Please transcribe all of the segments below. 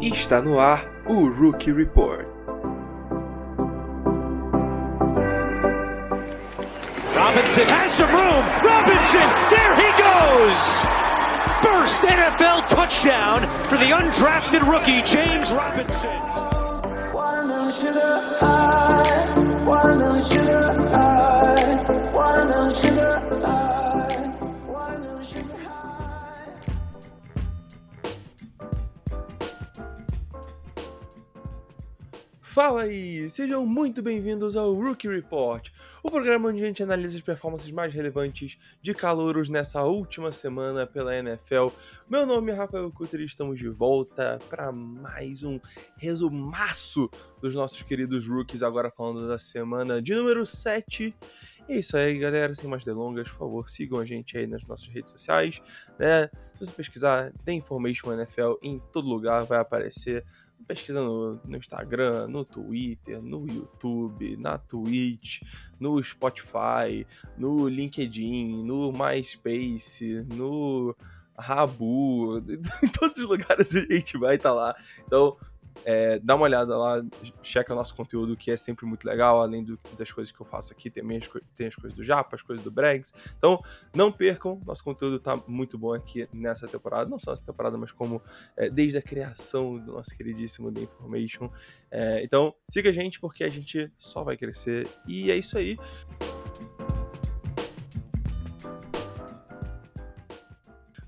Está no ar o Rookie Report. Robinson has some room. Robinson, there he goes. First NFL touchdown for the undrafted rookie James Robinson. Fala aí, sejam muito bem-vindos ao Rookie Report, o programa onde a gente analisa as performances mais relevantes de calouros nessa última semana pela NFL. Meu nome é Rafael Cutter e estamos de volta para mais um resumaço dos nossos queridos rookies, agora falando da semana de número 7. E é isso aí, galera, sem mais delongas, por favor, sigam a gente aí nas nossas redes sociais, né? Se você pesquisar The Information NFL em todo lugar vai aparecer pesquisa no, no, Instagram, no Twitter, no YouTube, na Twitch, no Spotify, no LinkedIn, no MySpace, no Rabu, em todos os lugares a gente vai estar tá lá. Então, é, dá uma olhada lá, checa nosso conteúdo, que é sempre muito legal, além do, das coisas que eu faço aqui, tem, as, tem as coisas do Japa, as coisas do Bregs. Então, não percam, nosso conteúdo tá muito bom aqui nessa temporada, não só nessa temporada, mas como é, desde a criação do nosso queridíssimo The Information. É, então, siga a gente, porque a gente só vai crescer. E é isso aí.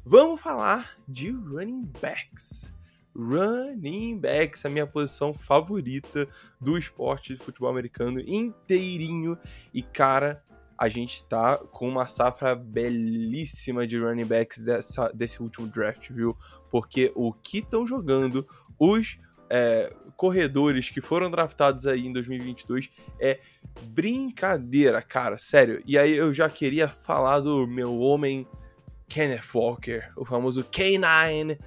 Vamos falar de running backs running backs, a minha posição favorita do esporte de futebol americano inteirinho. E cara, a gente tá com uma safra belíssima de running backs dessa, desse último draft, viu? Porque o que estão jogando os é, corredores que foram draftados aí em 2022 é brincadeira, cara, sério. E aí eu já queria falar do meu homem Kenneth Walker, o famoso K9,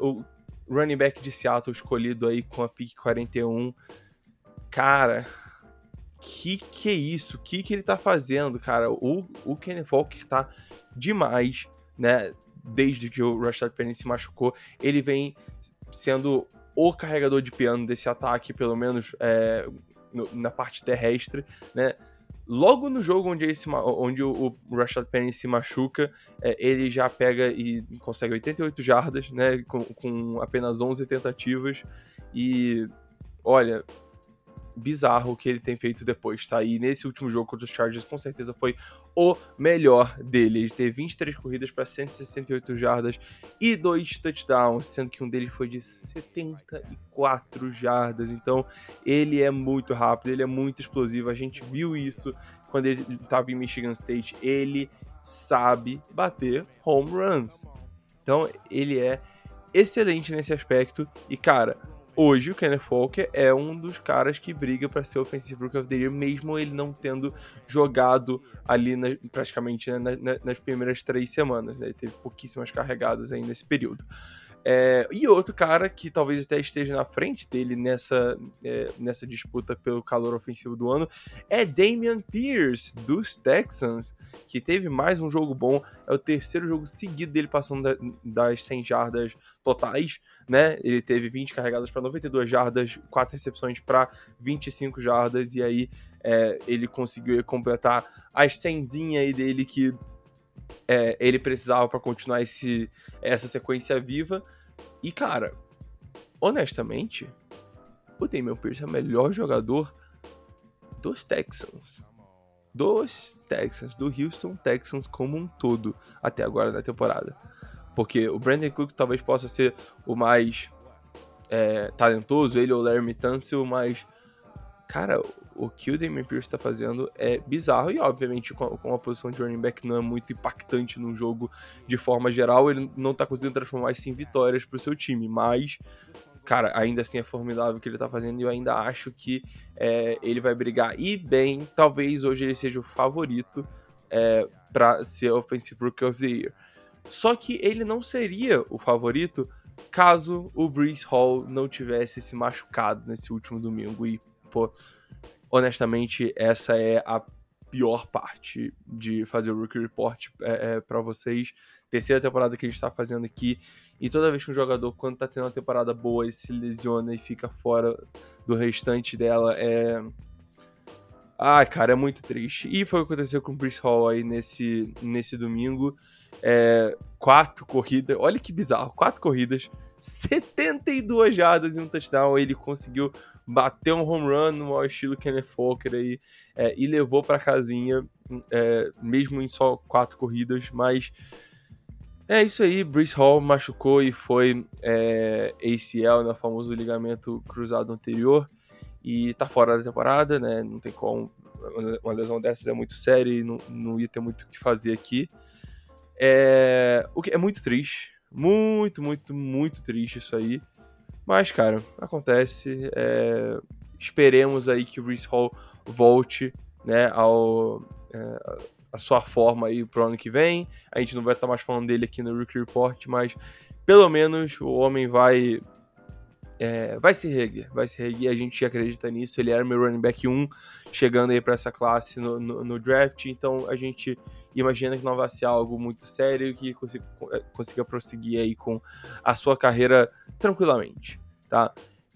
o running back de Seattle escolhido aí com a pick 41. Cara, que que é isso? Que que ele tá fazendo, cara? O, o Kenny Falk tá demais, né? Desde que o Rashad Penny se machucou, ele vem sendo o carregador de piano desse ataque, pelo menos é, no, na parte terrestre, né? Logo no jogo onde, se, onde o, o Rashad Penny se machuca, é, ele já pega e consegue 88 jardas, né? Com, com apenas 11 tentativas. E olha, bizarro que ele tem feito depois, tá? E nesse último jogo contra os Chargers, com certeza foi o melhor dele. Ele teve 23 corridas para 168 jardas e dois touchdowns, sendo que um deles foi de 74 jardas. Então, ele é muito rápido, ele é muito explosivo. A gente viu isso quando ele estava em Michigan State. Ele sabe bater home runs. Então, ele é excelente nesse aspecto e, cara, hoje o Kenneth Walker é um dos caras que briga para ser Offensive Rookie of the Year, mesmo ele não tendo jogado ali na, praticamente né, na, nas primeiras três semanas. Né? Ele teve pouquíssimas carregadas aí nesse período. É, e outro cara que talvez até esteja na frente dele nessa, é, nessa disputa pelo calor ofensivo do ano é Damian Pierce, dos Texans, que teve mais um jogo bom. É o terceiro jogo seguido dele passando da, das 100 jardas totais, né? Ele teve 20 carregadas para 92 jardas, 4 recepções para 25 jardas, e aí é, ele conseguiu completar as 100 aí dele que é, ele precisava para continuar esse, essa sequência viva. E, cara, honestamente, o Damian Pierce é o melhor jogador dos Texans. Dos Texans, do Houston Texans como um todo, até agora na temporada. Porque o Brandon Cooks talvez possa ser o mais é, talentoso, ele ou o Larry Tunsil, mas, cara, o que o Damian Pierce está fazendo é bizarro e, obviamente, com, a posição de running back não é muito impactante no jogo de forma geral, ele não está conseguindo transformar isso em vitórias para o seu time, mas, cara, ainda assim é formidável o que ele está fazendo e eu ainda acho que é, ele vai brigar. E bem, talvez hoje ele seja o favorito é, para ser Offensive Rookie of the Year. Só que ele não seria o favorito caso o Brees Hall não tivesse se machucado nesse último domingo. E, pô, honestamente, essa é a pior parte de fazer o Rookie Report é, é para vocês. Terceira temporada que a gente tá fazendo aqui. E toda vez que um jogador, quando tá tendo uma temporada boa, ele se lesiona e fica fora do restante dela, é. Ai, cara, é muito triste. E foi o que aconteceu com o Bruce Hall aí nesse, nesse domingo. É, quatro corridas, olha que bizarro, quatro corridas, 72 jardas e um touchdown. Ele conseguiu bater um home run no maior estilo Kenneth Walker aí é, e levou para casinha, é, mesmo em só quatro corridas. Mas é isso aí, Bruce Hall machucou e foi é, ACL, né, famoso ligamento cruzado anterior, e tá fora da temporada, né? Não tem como. Uma lesão dessas é muito séria e não, não ia ter muito o que fazer aqui. É, o que é muito triste. Muito, muito, muito triste isso aí. Mas, cara, acontece. É, esperemos aí que o Reese Hall volte né, ao, é, a sua forma aí pro ano que vem. A gente não vai estar mais falando dele aqui no Rookie Report, mas pelo menos o homem vai é, vai se reerguer, vai se reerguer, a gente acredita nisso. Ele era meu running back 1, chegando aí para essa classe no, no, no, draft, então a gente imagina que não vai ser algo muito sério, que consiga, é, consiga prosseguir aí com a sua carreira tranquilamente, tá?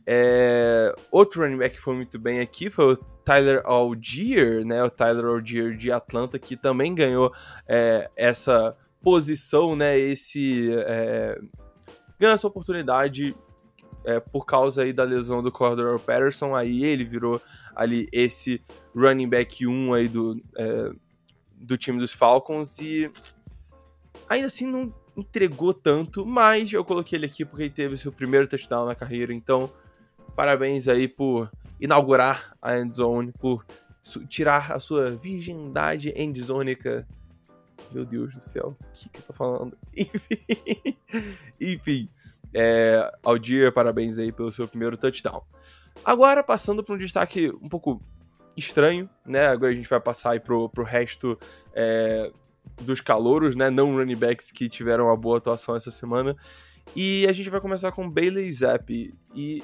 É, outro running back que foi muito bem aqui foi o Tyler Algier, né? O Tyler Algier de Atlanta, que também ganhou é, essa posição, né? Esse. É, ganhou essa oportunidade é, por causa aí da lesão do Cordero Patterson, aí ele virou ali esse running back 1 aí do, é, do time dos Falcons e ainda assim não entregou tanto, mas eu coloquei ele aqui porque ele teve seu primeiro touchdown na carreira, então parabéns aí por inaugurar a endzone, por tirar a sua virgindade endzônica. Meu Deus do céu, o que, que eu tô falando? Enfim, enfim é, Aldir, parabéns aí pelo seu primeiro touchdown. Agora, passando para um destaque um pouco estranho, né? Agora a gente vai passar aí pro, pro resto é, dos calouros, né? Não running backs que tiveram uma boa atuação essa semana. E a gente vai começar com Bailey Zapp. E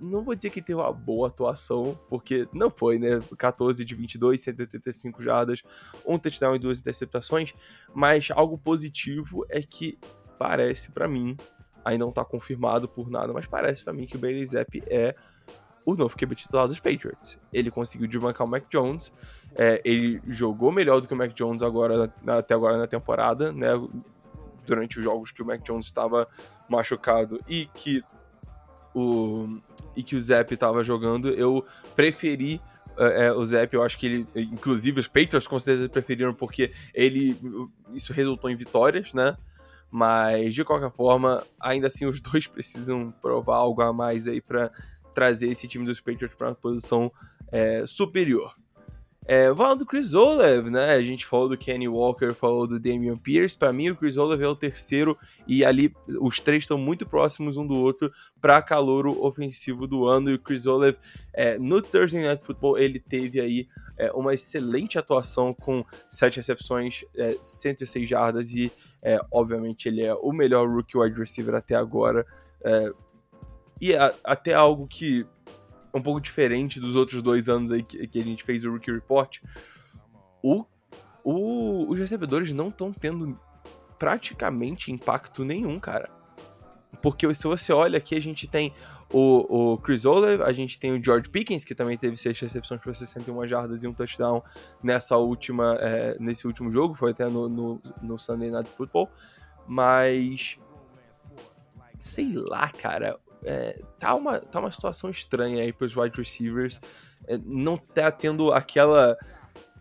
não vou dizer que teve uma boa atuação, porque não foi, né? 14 de 22, 185 jardas, um touchdown e duas interceptações. Mas algo positivo é que parece para mim ainda não está confirmado por nada, mas parece para mim que o Bailey Zapp é o novo QB titular dos Patriots. Ele conseguiu desbancar o Mac Jones, é, ele jogou melhor do que o Mac Jones agora, até agora na temporada, né? Durante os jogos que o Mac Jones estava machucado e que o e que o Zapp estava jogando, eu preferi é, é, o Zep, eu acho que ele, inclusive os Patriots com certeza preferiram porque ele, isso resultou em vitórias, né? Mas, de qualquer forma, ainda assim os dois precisam provar algo a mais aí para trazer esse time dos Patriots para uma posição é, superior. É, falando do Chris né? A gente falou do Kenny Walker, falou do Damian Pierce. Para mim, o Chris é o terceiro e ali os três estão muito próximos um do outro para calouro ofensivo do ano. E o Chris é, no Thursday Night Football, ele teve aí é, uma excelente atuação com sete recepções, 106 é, jardas e, é, obviamente, ele é o melhor rookie wide receiver até agora. É, e a, até algo que um pouco diferente dos outros dois anos aí que, que a gente fez o Rookie Report, o, o, os recebedores não estão tendo praticamente impacto nenhum, cara. Porque se você olha aqui, a gente tem o, o Chris Olev, a gente tem o George Pickens, que também teve seis recepções para 61 jardas e um touchdown nessa última, é, nesse último jogo, foi até no, no, no Sunday Night Football. Mas sei lá, cara é, tá, uma, tá uma situação estranha aí pros wide receivers. É, não tá tendo aquela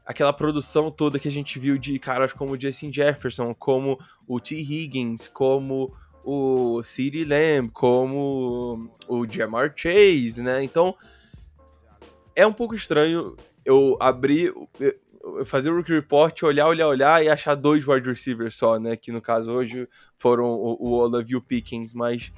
aquela produção toda que a gente viu de caras como o Justin Jefferson, como o T. Higgins, como o CeeDee Lamb, como o Jamar Chase, né? Então, é um pouco estranho eu abrir, eu fazer o Rookie Report, olhar, olhar, olhar e achar dois wide receivers só, né? Que no caso hoje foram o, o Olave Pickens, mas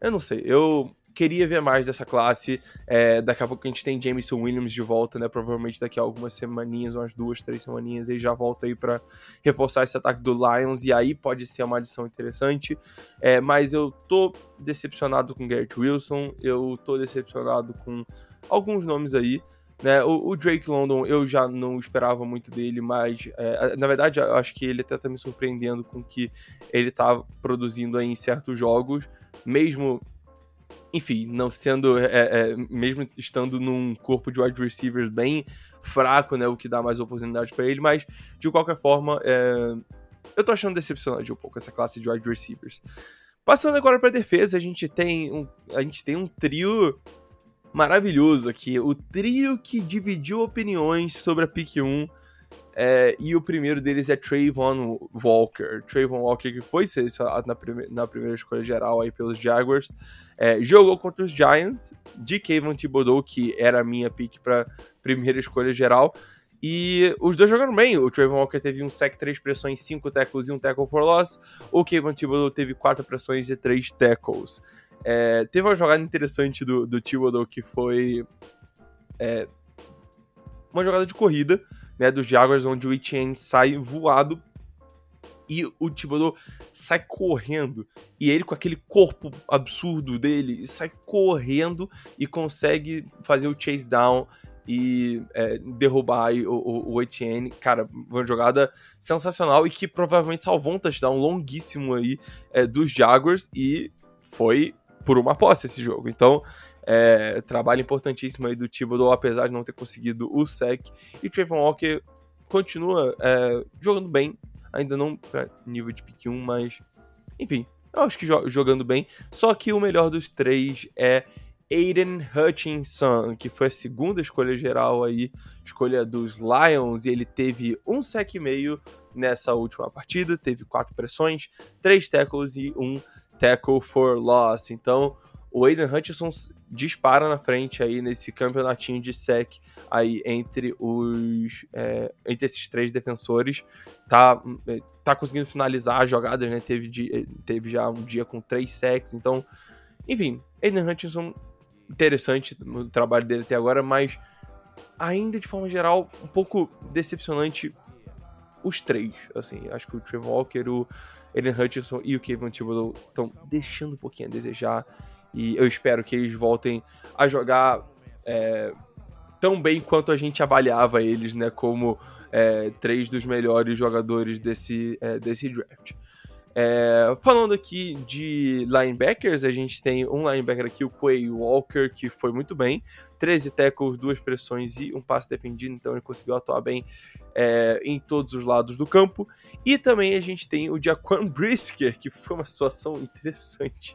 eu não sei, eu queria ver mais dessa classe. É, daqui a pouco a gente tem Jameson Williams de volta, né? Provavelmente daqui a algumas semaninhas, umas duas, três semaninhas, ele já volta aí para reforçar esse ataque do Lions, e aí pode ser uma adição interessante. É, mas eu tô decepcionado com Garrett Wilson, eu tô decepcionado com alguns nomes aí. Né? O, o, Drake London eu já não esperava muito dele, mas é, na verdade eu acho que ele até tá me surpreendendo com que ele tá produzindo aí em certos jogos, mesmo enfim, não sendo, é, é, mesmo estando num corpo de wide receivers bem fraco, né, o que dá mais oportunidade para ele, mas de qualquer forma, é, eu tô achando decepcionante um pouco essa classe de wide receivers. Passando agora para defesa, a gente tem um, a gente tem um trio maravilhoso aqui, o trio que dividiu opiniões sobre a pick 1 é, e o primeiro deles é Trayvon Walker. Trayvon Walker, que foi selecionado na, prime na primeira escolha geral aí pelos Jaguars, é, jogou contra os Giants, de Kevin Thibodeau, que era a minha pick para primeira escolha geral. E os dois jogaram bem. O Trayvon Walker teve um sec, três pressões, cinco tackles e um tackle for loss. O Kevin Thibodeau teve quatro pressões e três tackles. É, teve uma jogada interessante do, do Thibodeau que foi é, uma jogada de corrida né, dos Jaguars, onde o Etienne sai voado e o Thibodeau sai correndo. E ele, com aquele corpo absurdo dele, sai correndo e consegue fazer o chase down e é, derrubar o, o, o, Etienne. Cara, uma jogada sensacional e que provavelmente salvou um touchdown longuíssimo aí é, dos Jaguars e foi por uma posse esse jogo. Então, é, trabalho importantíssimo aí do Thibodeau, apesar de não ter conseguido o sec. E Trayvon Walker continua é, jogando bem, ainda não pra nível de pick 1, mas enfim, eu acho que jogando bem. Só que o melhor dos três é Aiden Hutchinson, que foi a segunda escolha geral aí, escolha dos Lions, e ele teve um sec e meio nessa última partida, teve quatro pressões, três tackles e um tackle for loss. Então, o Aiden Hutchinson dispara na frente aí nesse campeonatinho de sec aí entre os é, entre esses três defensores. Tá é, tá conseguindo finalizar as jogadas né? Teve teve já um dia com três sacks então enfim Aiden Hutchinson interessante o trabalho dele até agora mas ainda de forma geral um pouco decepcionante os três assim. Acho que o Trevor Walker o Aiden Hutchinson e o Kevin Thibodeau estão deixando um pouquinho a desejar e eu espero que eles voltem a jogar é, tão bem quanto a gente avaliava eles, né? Como é, três dos melhores jogadores desse, é, desse draft. É, falando aqui de linebackers, a gente tem um linebacker aqui, o Quay Walker, que foi muito bem. 13 tackles, duas pressões e um passe defendido, então ele conseguiu atuar bem é, em todos os lados do campo. E também a gente tem o Jaquan Brisker, que foi uma situação interessante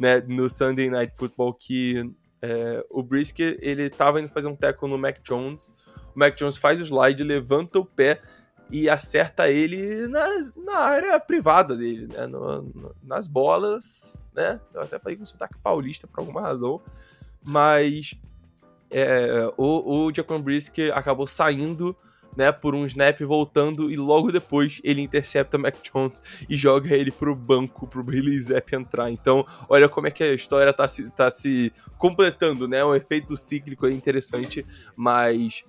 né, no Sunday Night Football que é, o Brisker ele tava indo fazer um tackle no Mac Jones. O Mac Jones faz o slide, levanta o pé e acerta ele nas, na área privada dele, né? No, no, nas bolas, né? Eu até falei com sotaque paulista por alguma razão, mas é, o, o Jaquan acabou saindo né, por um snap voltando e logo depois ele intercepta Mac Jones e joga ele pro banco, pro Billy Zapp entrar. Então, olha como é que a história tá se, tá se completando, né? Um efeito cíclico é interessante, mas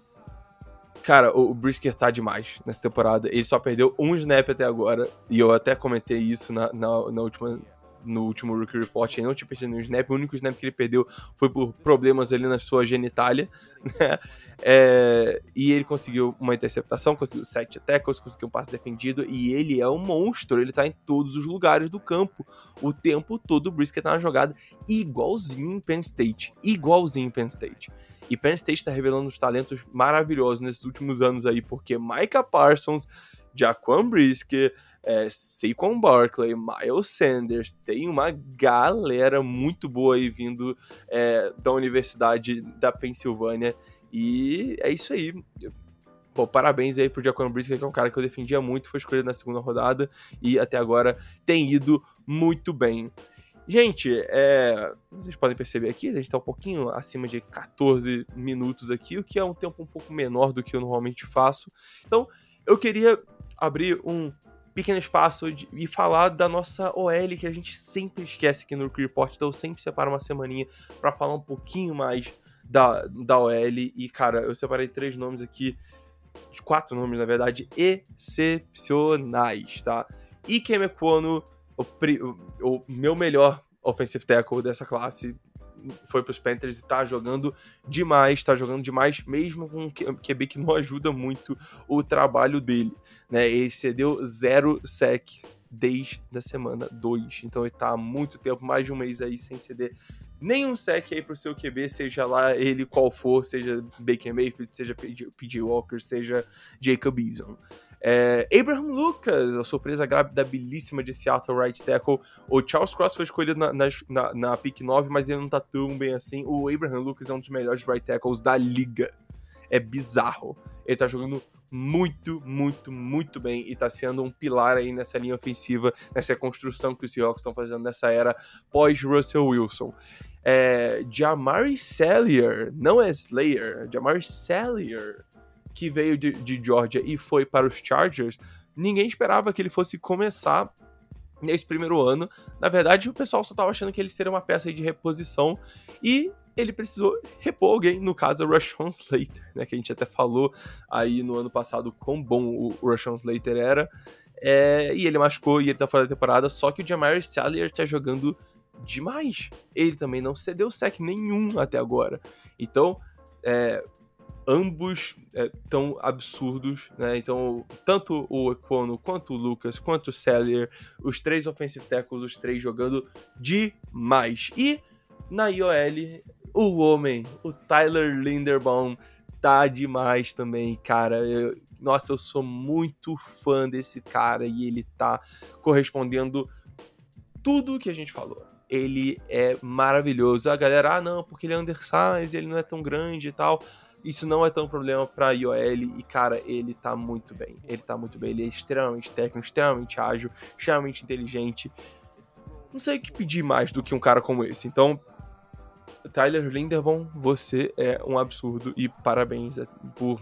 Cara, o Brisker tá demais nessa temporada. Ele só perdeu um snap até agora. E eu até comentei isso na, na, na última, no último Rookie Report. Ele não tinha perdido um snap. O único snap que ele perdeu foi por problemas ali na sua genitália. Né? É, e ele conseguiu uma interceptação, conseguiu sete tackles, conseguiu um passe defendido. E ele é um monstro, ele tá em todos os lugares do campo. O tempo todo o Brisket tá na jogada, igualzinho em Penn State. Igualzinho em Penn State. E Penn State tá revelando uns talentos maravilhosos nesses últimos anos aí, porque Micah Parsons, Jaquan Brisket, é, Saquon Barkley, Miles Sanders, tem uma galera muito boa aí vindo é, da Universidade da Pensilvânia e é isso aí. Pô, parabéns aí pro Jaquan Brisker, que é um cara que eu defendia muito, foi escolhido na segunda rodada e até agora tem ido muito bem. Gente, é, vocês podem perceber aqui, a gente tá um pouquinho acima de 14 minutos aqui, o que é um tempo um pouco menor do que eu normalmente faço. Então, eu queria abrir um pequeno espaço de, e falar da nossa OL, que a gente sempre esquece aqui no Report, então eu sempre separo uma semaninha para falar um pouquinho mais da, da OL. E, cara, eu separei três nomes aqui, quatro nomes, na verdade, excepcionais, tá? Ike Mekono, o, o, meu melhor offensive tackle dessa classe, foi pros Panthers e tá jogando demais, tá jogando demais, mesmo com um QB que não ajuda muito o trabalho dele, né? Ele cedeu zero sec desde a semana 2. Então ele tá há muito tempo, mais de um mês aí, sem ceder nenhum sec aí pro seu QB, seja lá ele qual for, seja Baker Mayfield, seja PJ Walker, seja Jacob Eason. É, Abraham Lucas, a surpresa grávida belíssima de Seattle right tackle. O Charles Cross foi escolhido na, na, na pick 9, mas ele não tá tão bem assim. O Abraham Lucas é um dos melhores right tackles da liga. É bizarro. Ele tá jogando muito, muito, muito bem e tá sendo um pilar aí nessa linha ofensiva, nessa construção que os Seahawks estão fazendo nessa era pós-Russell Wilson. É, Jamari Sallier, não é Slayer, Jamari Sallier, que veio de, de Georgia e foi para os Chargers, ninguém esperava que ele fosse começar nesse primeiro ano. Na verdade, o pessoal só estava achando que ele seria uma peça de reposição e ele precisou repor alguém, no caso, o Rashawn Slater, né, que a gente até falou aí no ano passado quão bom o Rashawn Slater era. É, e ele machucou e ele tá fora da temporada, só que o Jamari Sallier tá jogando demais. Ele também não cedeu sec nenhum até agora. Então, é, ambos é, tão absurdos, né? Então, tanto o Econo, quanto o Lucas, quanto o Seller, os três offensive tackles, os três jogando demais. E na IOL, o homem, o Tyler Linderbaum, tá demais também, cara. Eu, nossa, eu sou muito fã desse cara e ele tá correspondendo tudo que a gente falou. Ele é maravilhoso. A galera, ah, não, porque ele é undersize, ele não é tão grande e tal. Isso não é tão problema pra IOL e, cara, ele tá muito bem. Ele tá muito bem. Ele é extremamente técnico, extremamente ágil, extremamente inteligente. Não sei o que pedir mais do que um cara como esse. Então, Tyler Linderbaum, você é um absurdo e parabéns é, por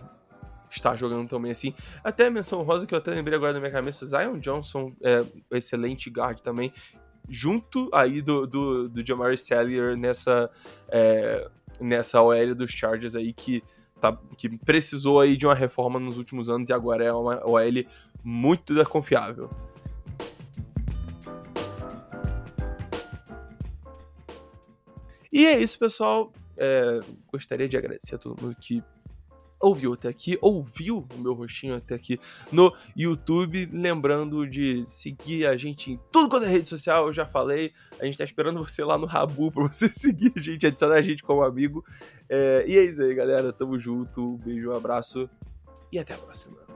estar jogando tão bem assim. Até a menção rosa que eu até lembrei agora na minha cabeça, Zion Johnson é excelente guard também, junto aí do, do, do Jamari Sallier nessa, é, nessa OL dos Chargers aí que, tá, que precisou aí de uma reforma nos últimos anos e agora é uma OL muito confiável. E é isso, pessoal. É, gostaria de agradecer a todo mundo que ouviu até aqui, ouviu o meu rostinho até aqui no YouTube. Lembrando de seguir a gente em tudo quanto é rede social, eu já falei. A gente tá esperando você lá no Rabu pra você seguir a gente, adicionar a gente como amigo. É, e é isso aí, galera. Tamo junto. Um beijo, um abraço e até a próxima.